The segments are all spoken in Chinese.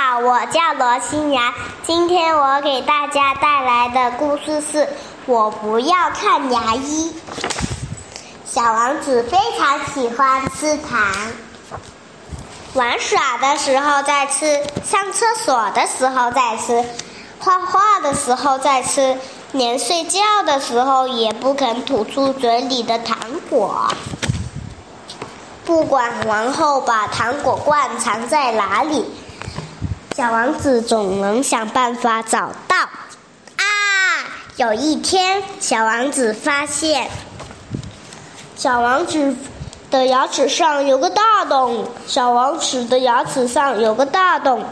好，我叫罗新阳。今天我给大家带来的故事是《我不要看牙医》。小王子非常喜欢吃糖，玩耍的时候在吃，上厕所的时候在吃，画画的时候在吃，连睡觉的时候也不肯吐出嘴里的糖果。不管王后把糖果罐藏在哪里，小王子总能想办法找到。啊！有一天，小王子发现，小王子的牙齿上有个大洞。小王子的牙齿上有个大洞。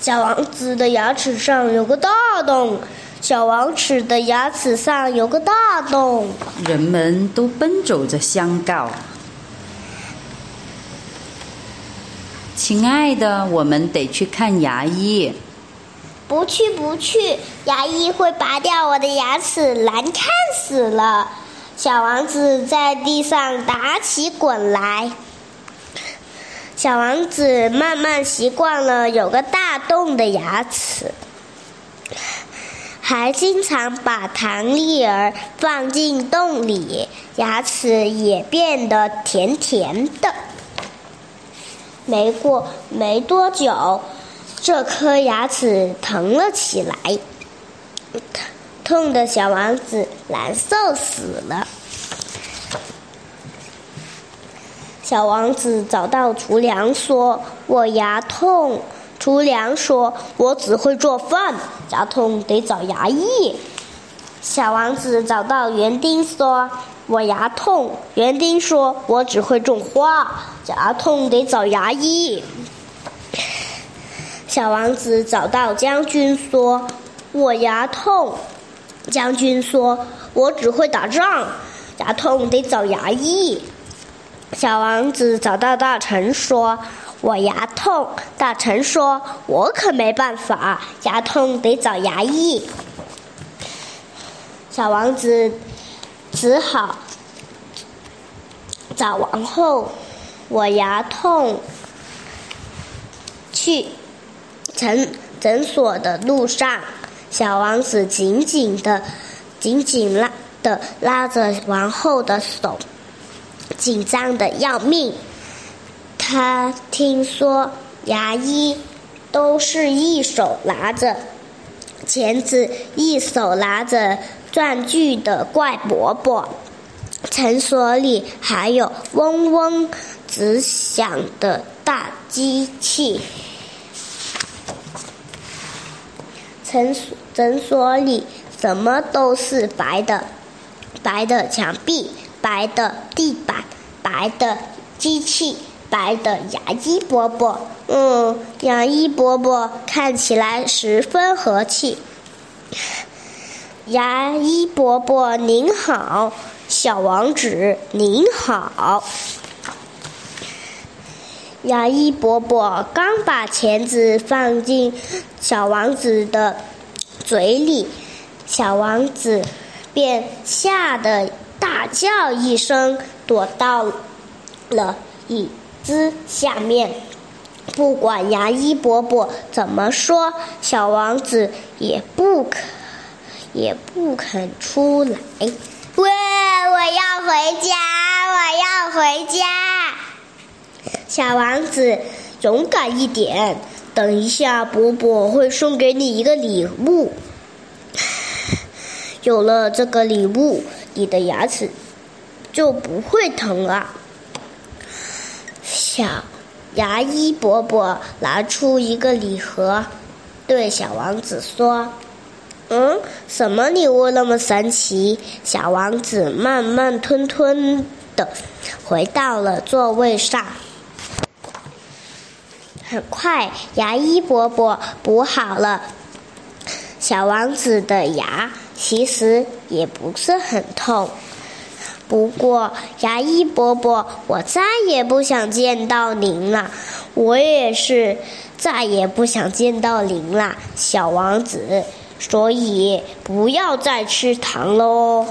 小王子的牙齿上有个大洞。小王子的牙齿上有个大洞。人们都奔走着相告。亲爱的，我们得去看牙医。不去，不去，牙医会拔掉我的牙齿，难看死了。小王子在地上打起滚来。小王子慢慢习惯了有个大洞的牙齿，还经常把糖粒儿放进洞里，牙齿也变得甜甜的。没过没多久，这颗牙齿疼了起来，痛的小王子难受死了。小王子找到厨娘说：“我牙痛。”厨娘说：“我只会做饭，牙痛得找牙医。”小王子找到园丁说。我牙痛，园丁说：“我只会种花，牙痛得找牙医。”小王子找到将军说：“我牙痛。”将军说：“我只会打仗，牙痛得找牙医。”小王子找到大臣说：“我牙痛。”大臣说：“我可没办法，牙痛得找牙医。”小王子。只好找王后。我牙痛，去诊诊所的路上，小王子紧紧的、紧紧拉的拉着王后的手，紧张的要命。他听说牙医都是一手拿着钳子，一手拿着。转具的怪伯伯，诊所里还有嗡嗡直响的大机器。诊所诊所里什么都是白的，白的墙壁，白的地板，白的机器，白的牙医伯伯。嗯，牙医伯伯看起来十分和气。牙医伯伯您好，小王子您好。牙医伯伯刚把钳子放进小王子的嘴里，小王子便吓得大叫一声，躲到了椅子下面。不管牙医伯伯怎么说，小王子也不肯。也不肯出来。喂，我要回家，我要回家。小王子，勇敢一点。等一下，伯伯会送给你一个礼物。有了这个礼物，你的牙齿就不会疼了。小牙医伯伯拿出一个礼盒，对小王子说。嗯，什么礼物那么神奇？小王子慢慢吞吞的回到了座位上。很快，牙医伯伯补好了小王子的牙，其实也不是很痛。不过，牙医伯伯，我再也不想见到您了。我也是再也不想见到您了，小王子。所以不要再吃糖喽。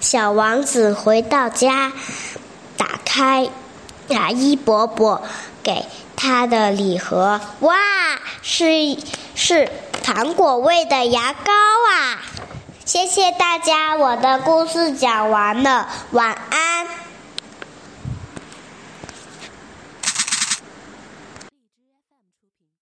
小王子回到家，打开牙医伯伯给他的礼盒，哇，是是糖果味的牙膏啊！谢谢大家，我的故事讲完了，晚安。